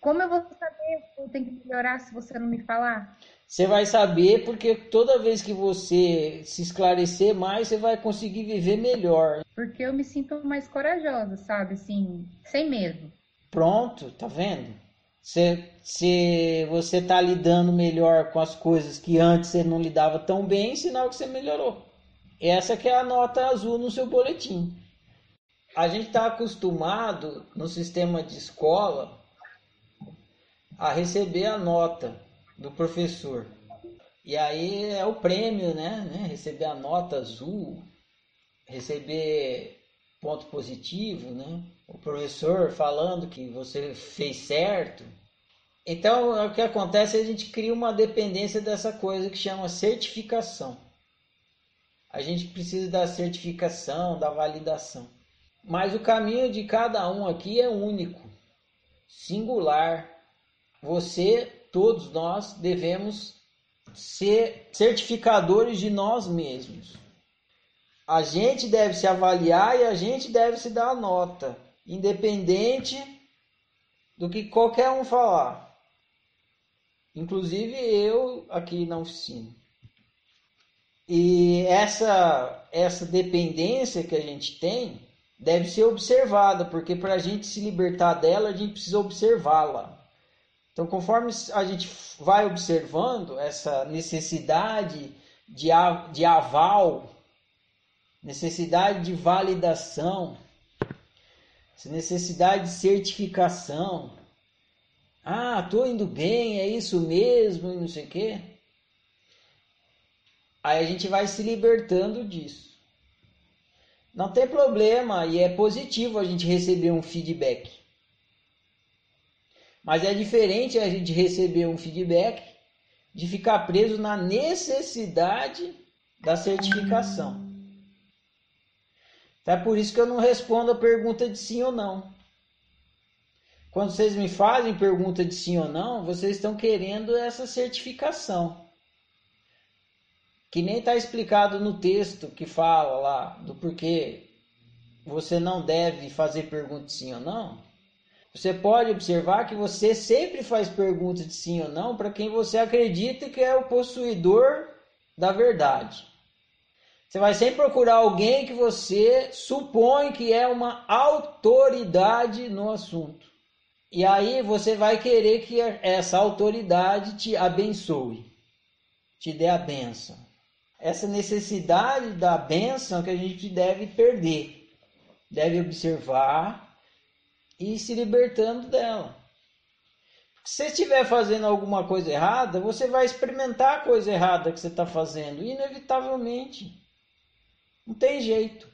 Como eu vou saber que eu tenho que melhorar se você não me falar? Você vai saber porque toda vez que você se esclarecer mais, você vai conseguir viver melhor. Porque eu me sinto mais corajosa, sabe? Assim, sem medo. Pronto, tá vendo? Se, se você tá lidando melhor com as coisas que antes você não lidava tão bem, sinal que você melhorou. Essa que é a nota azul no seu boletim. A gente está acostumado no sistema de escola a receber a nota do professor. E aí é o prêmio, né? né? Receber a nota azul, receber ponto positivo, né? O professor falando que você fez certo. Então, o que acontece é a gente cria uma dependência dessa coisa que chama certificação. A gente precisa da certificação, da validação. Mas o caminho de cada um aqui é único, singular. Você todos nós devemos ser certificadores de nós mesmos. A gente deve se avaliar e a gente deve se dar nota, independente do que qualquer um falar. Inclusive eu aqui na oficina. E essa, essa dependência que a gente tem deve ser observada, porque para a gente se libertar dela, a gente precisa observá-la. Então, conforme a gente vai observando essa necessidade de, de aval, necessidade de validação, essa necessidade de certificação, ah, estou indo bem, é isso mesmo, e não sei o quê. Aí a gente vai se libertando disso. Não tem problema e é positivo a gente receber um feedback. Mas é diferente a gente receber um feedback de ficar preso na necessidade da certificação. Então é por isso que eu não respondo a pergunta de sim ou não. Quando vocês me fazem pergunta de sim ou não, vocês estão querendo essa certificação. Que nem está explicado no texto que fala lá do porquê você não deve fazer pergunta de sim ou não. Você pode observar que você sempre faz perguntas de sim ou não para quem você acredita que é o possuidor da verdade. Você vai sempre procurar alguém que você supõe que é uma autoridade no assunto. E aí você vai querer que essa autoridade te abençoe, te dê a benção. Essa necessidade da benção que a gente deve perder. Deve observar e se libertando dela. Se você estiver fazendo alguma coisa errada, você vai experimentar a coisa errada que você está fazendo, inevitavelmente. Não tem jeito.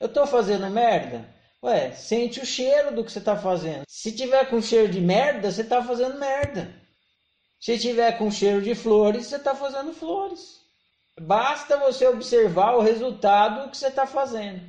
Eu estou fazendo merda? Ué, sente o cheiro do que você está fazendo. Se tiver com cheiro de merda, você está fazendo merda. Se tiver com cheiro de flores, você está fazendo flores. Basta você observar o resultado que você está fazendo.